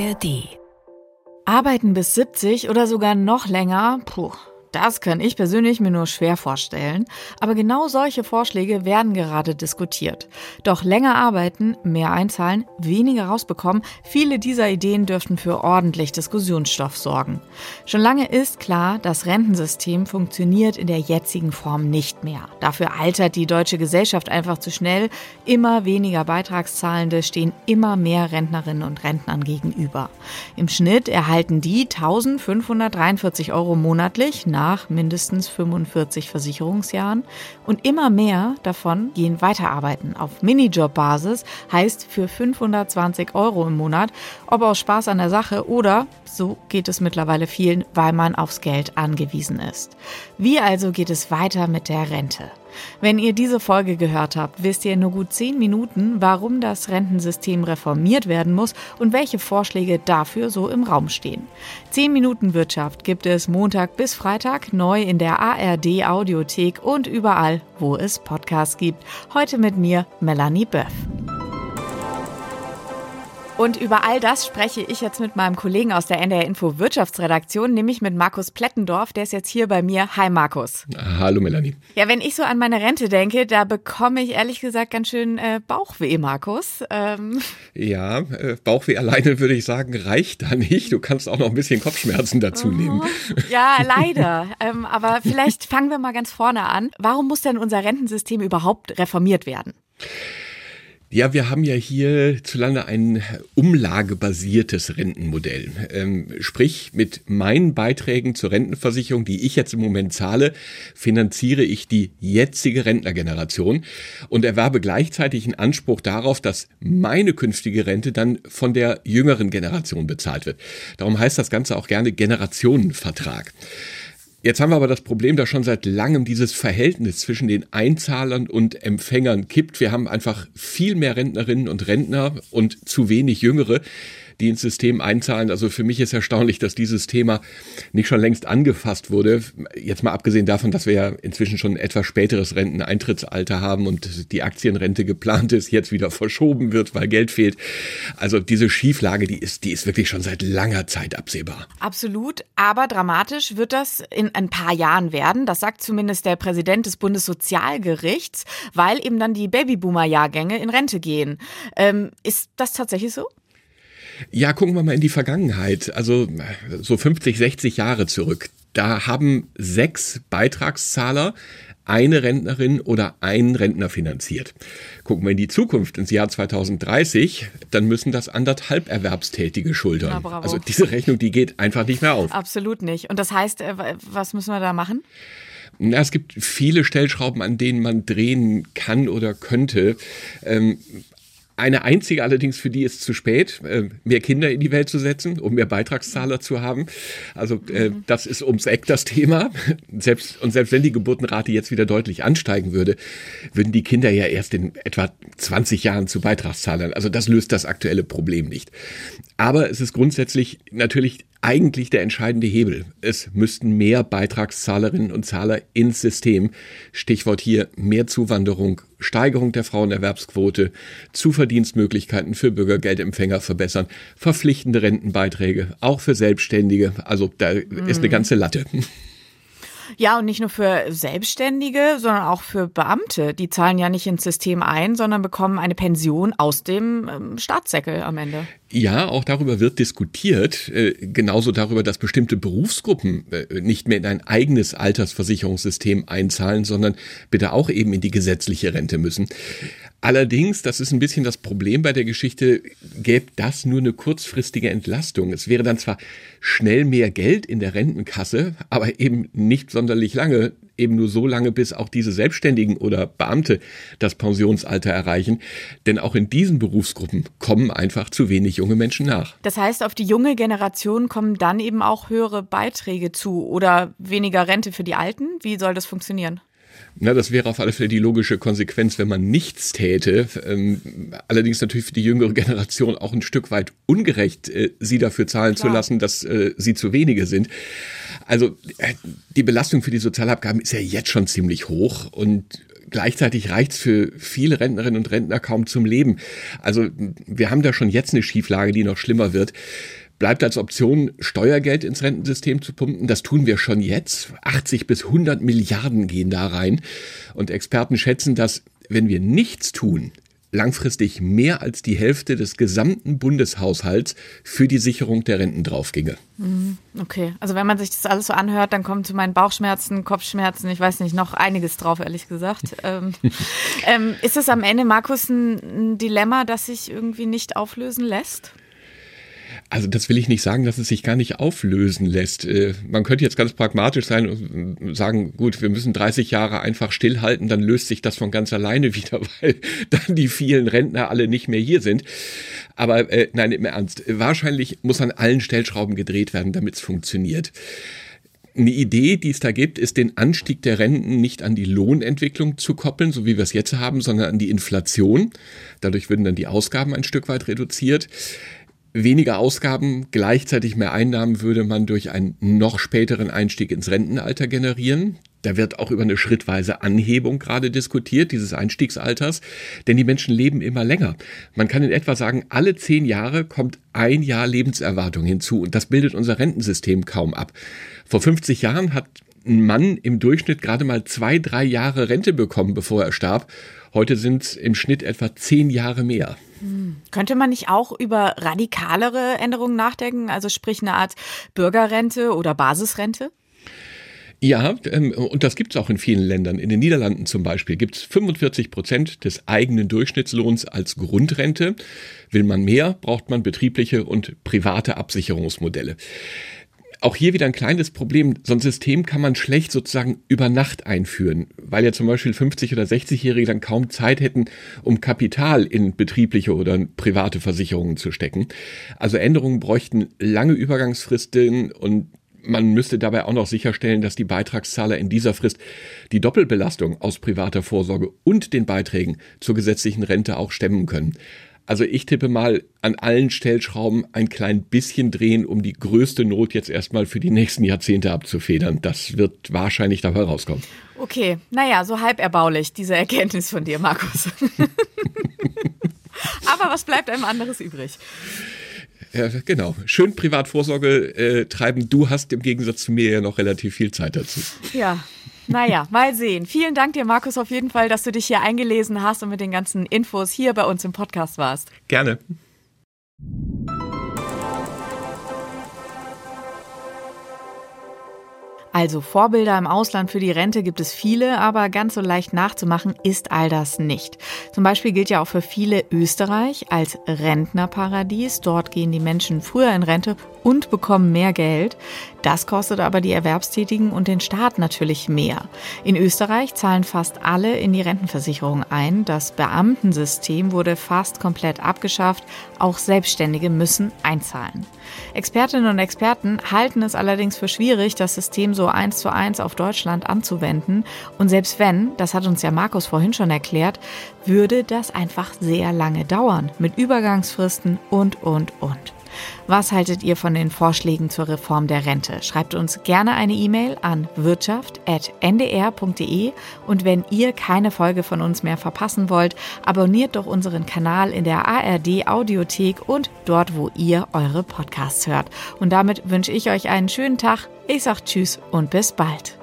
ARD. Arbeiten bis 70 oder sogar noch länger? Puh. Das kann ich persönlich mir nur schwer vorstellen, aber genau solche Vorschläge werden gerade diskutiert. Doch länger arbeiten, mehr einzahlen, weniger rausbekommen, viele dieser Ideen dürften für ordentlich Diskussionsstoff sorgen. Schon lange ist klar, das Rentensystem funktioniert in der jetzigen Form nicht mehr. Dafür altert die deutsche Gesellschaft einfach zu schnell, immer weniger Beitragszahlende stehen immer mehr Rentnerinnen und Rentnern gegenüber. Im Schnitt erhalten die 1543 Euro monatlich nach mindestens 45 Versicherungsjahren und immer mehr davon gehen weiterarbeiten auf Minijob-Basis, heißt für 520 Euro im Monat, ob aus Spaß an der Sache oder, so geht es mittlerweile vielen, weil man aufs Geld angewiesen ist. Wie also geht es weiter mit der Rente? Wenn ihr diese Folge gehört habt, wisst ihr in nur gut zehn Minuten, warum das Rentensystem reformiert werden muss und welche Vorschläge dafür so im Raum stehen. Zehn Minuten Wirtschaft gibt es Montag bis Freitag neu in der ARD Audiothek und überall, wo es Podcasts gibt. Heute mit mir Melanie Böff. Und über all das spreche ich jetzt mit meinem Kollegen aus der NDR Info Wirtschaftsredaktion, nämlich mit Markus Plettendorf. Der ist jetzt hier bei mir. Hi Markus. Hallo Melanie. Ja, wenn ich so an meine Rente denke, da bekomme ich ehrlich gesagt ganz schön äh, Bauchweh, Markus. Ähm. Ja, äh, Bauchweh alleine würde ich sagen, reicht da nicht. Du kannst auch noch ein bisschen Kopfschmerzen dazu oh. nehmen. Ja, leider. ähm, aber vielleicht fangen wir mal ganz vorne an. Warum muss denn unser Rentensystem überhaupt reformiert werden? Ja, wir haben ja hierzulande ein umlagebasiertes Rentenmodell. Ähm, sprich, mit meinen Beiträgen zur Rentenversicherung, die ich jetzt im Moment zahle, finanziere ich die jetzige Rentnergeneration und erwerbe gleichzeitig einen Anspruch darauf, dass meine künftige Rente dann von der jüngeren Generation bezahlt wird. Darum heißt das Ganze auch gerne Generationenvertrag. Jetzt haben wir aber das Problem, dass schon seit langem dieses Verhältnis zwischen den Einzahlern und Empfängern kippt. Wir haben einfach viel mehr Rentnerinnen und Rentner und zu wenig Jüngere die ins System einzahlen. Also für mich ist erstaunlich, dass dieses Thema nicht schon längst angefasst wurde. Jetzt mal abgesehen davon, dass wir ja inzwischen schon etwas späteres Renteneintrittsalter haben und die Aktienrente geplant ist, jetzt wieder verschoben wird, weil Geld fehlt. Also diese Schieflage, die ist, die ist wirklich schon seit langer Zeit absehbar. Absolut. Aber dramatisch wird das in ein paar Jahren werden. Das sagt zumindest der Präsident des Bundessozialgerichts, weil eben dann die Babyboomer-Jahrgänge in Rente gehen. Ähm, ist das tatsächlich so? Ja, gucken wir mal in die Vergangenheit, also so 50, 60 Jahre zurück. Da haben sechs Beitragszahler eine Rentnerin oder einen Rentner finanziert. Gucken wir in die Zukunft, ins Jahr 2030, dann müssen das anderthalb Erwerbstätige schultern. Ja, also diese Rechnung, die geht einfach nicht mehr auf. Absolut nicht. Und das heißt, äh, was müssen wir da machen? Na, es gibt viele Stellschrauben, an denen man drehen kann oder könnte. Ähm, eine einzige allerdings, für die ist zu spät, äh, mehr Kinder in die Welt zu setzen, um mehr Beitragszahler zu haben. Also äh, mhm. das ist ums Eck das Thema. Selbst, und selbst wenn die Geburtenrate jetzt wieder deutlich ansteigen würde, würden die Kinder ja erst in etwa 20 Jahren zu Beitragszahlern. Also das löst das aktuelle Problem nicht. Aber es ist grundsätzlich natürlich eigentlich der entscheidende Hebel. Es müssten mehr Beitragszahlerinnen und Zahler ins System. Stichwort hier mehr Zuwanderung, Steigerung der Frauenerwerbsquote, Zuverdienstmöglichkeiten für Bürgergeldempfänger verbessern, verpflichtende Rentenbeiträge, auch für Selbstständige. Also da mhm. ist eine mhm. ganze Latte. Ja, und nicht nur für Selbstständige, sondern auch für Beamte. Die zahlen ja nicht ins System ein, sondern bekommen eine Pension aus dem ähm, Staatssäckel am Ende. Ja, auch darüber wird diskutiert, äh, genauso darüber, dass bestimmte Berufsgruppen äh, nicht mehr in ein eigenes Altersversicherungssystem einzahlen, sondern bitte auch eben in die gesetzliche Rente müssen. Allerdings, das ist ein bisschen das Problem bei der Geschichte, gäbe das nur eine kurzfristige Entlastung. Es wäre dann zwar schnell mehr Geld in der Rentenkasse, aber eben nicht sonderlich lange, eben nur so lange, bis auch diese Selbstständigen oder Beamte das Pensionsalter erreichen. Denn auch in diesen Berufsgruppen kommen einfach zu wenig junge Menschen nach. Das heißt, auf die junge Generation kommen dann eben auch höhere Beiträge zu oder weniger Rente für die Alten? Wie soll das funktionieren? Na, das wäre auf alle Fälle die logische Konsequenz, wenn man nichts täte. Ähm, allerdings natürlich für die jüngere Generation auch ein Stück weit ungerecht, äh, sie dafür zahlen Klar. zu lassen, dass äh, sie zu wenige sind. Also äh, die Belastung für die Sozialabgaben ist ja jetzt schon ziemlich hoch und gleichzeitig reicht's für viele Rentnerinnen und Rentner kaum zum Leben. Also wir haben da schon jetzt eine Schieflage, die noch schlimmer wird bleibt als Option, Steuergeld ins Rentensystem zu pumpen. Das tun wir schon jetzt. 80 bis 100 Milliarden gehen da rein. Und Experten schätzen, dass, wenn wir nichts tun, langfristig mehr als die Hälfte des gesamten Bundeshaushalts für die Sicherung der Renten draufginge. Mhm. Okay, also wenn man sich das alles so anhört, dann kommen zu meinen Bauchschmerzen, Kopfschmerzen, ich weiß nicht, noch einiges drauf, ehrlich gesagt. ähm, ähm, ist es am Ende, Markus, ein Dilemma, das sich irgendwie nicht auflösen lässt? Also das will ich nicht sagen, dass es sich gar nicht auflösen lässt. Äh, man könnte jetzt ganz pragmatisch sein und sagen, gut, wir müssen 30 Jahre einfach stillhalten, dann löst sich das von ganz alleine wieder, weil dann die vielen Rentner alle nicht mehr hier sind. Aber äh, nein, im Ernst, wahrscheinlich muss an allen Stellschrauben gedreht werden, damit es funktioniert. Eine Idee, die es da gibt, ist den Anstieg der Renten nicht an die Lohnentwicklung zu koppeln, so wie wir es jetzt haben, sondern an die Inflation. Dadurch würden dann die Ausgaben ein Stück weit reduziert weniger Ausgaben, gleichzeitig mehr Einnahmen würde man durch einen noch späteren Einstieg ins Rentenalter generieren. Da wird auch über eine schrittweise Anhebung gerade diskutiert, dieses Einstiegsalters, denn die Menschen leben immer länger. Man kann in etwa sagen, alle zehn Jahre kommt ein Jahr Lebenserwartung hinzu und das bildet unser Rentensystem kaum ab. Vor 50 Jahren hat ein Mann im Durchschnitt gerade mal zwei, drei Jahre Rente bekommen, bevor er starb. Heute sind es im Schnitt etwa zehn Jahre mehr. Könnte man nicht auch über radikalere Änderungen nachdenken, also sprich eine Art Bürgerrente oder Basisrente? Ja, ähm, und das gibt es auch in vielen Ländern. In den Niederlanden zum Beispiel gibt es 45 Prozent des eigenen Durchschnittslohns als Grundrente. Will man mehr, braucht man betriebliche und private Absicherungsmodelle auch hier wieder ein kleines Problem. So ein System kann man schlecht sozusagen über Nacht einführen, weil ja zum Beispiel 50- oder 60-Jährige dann kaum Zeit hätten, um Kapital in betriebliche oder private Versicherungen zu stecken. Also Änderungen bräuchten lange Übergangsfristen und man müsste dabei auch noch sicherstellen, dass die Beitragszahler in dieser Frist die Doppelbelastung aus privater Vorsorge und den Beiträgen zur gesetzlichen Rente auch stemmen können. Also ich tippe mal an allen Stellschrauben ein klein bisschen drehen, um die größte Not jetzt erstmal für die nächsten Jahrzehnte abzufedern. Das wird wahrscheinlich dabei rauskommen. Okay, naja, so halb erbaulich, diese Erkenntnis von dir, Markus. Aber was bleibt einem anderes übrig? Ja, genau. Schön Privatvorsorge äh, treiben. Du hast im Gegensatz zu mir ja noch relativ viel Zeit dazu. Ja, naja, mal sehen. Vielen Dank dir, Markus, auf jeden Fall, dass du dich hier eingelesen hast und mit den ganzen Infos hier bei uns im Podcast warst. Gerne. Also Vorbilder im Ausland für die Rente gibt es viele, aber ganz so leicht nachzumachen ist all das nicht. Zum Beispiel gilt ja auch für viele Österreich als Rentnerparadies. Dort gehen die Menschen früher in Rente und bekommen mehr Geld. Das kostet aber die Erwerbstätigen und den Staat natürlich mehr. In Österreich zahlen fast alle in die Rentenversicherung ein. Das Beamtensystem wurde fast komplett abgeschafft. Auch Selbstständige müssen einzahlen. Expertinnen und Experten halten es allerdings für schwierig, das System so eins zu eins auf Deutschland anzuwenden. Und selbst wenn, das hat uns ja Markus vorhin schon erklärt, würde das einfach sehr lange dauern mit Übergangsfristen und, und, und. Was haltet ihr von den Vorschlägen zur Reform der Rente? Schreibt uns gerne eine E-Mail an wirtschaft.ndr.de und wenn ihr keine Folge von uns mehr verpassen wollt, abonniert doch unseren Kanal in der ARD Audiothek und dort, wo ihr eure Podcasts hört. Und damit wünsche ich euch einen schönen Tag. Ich sage Tschüss und bis bald.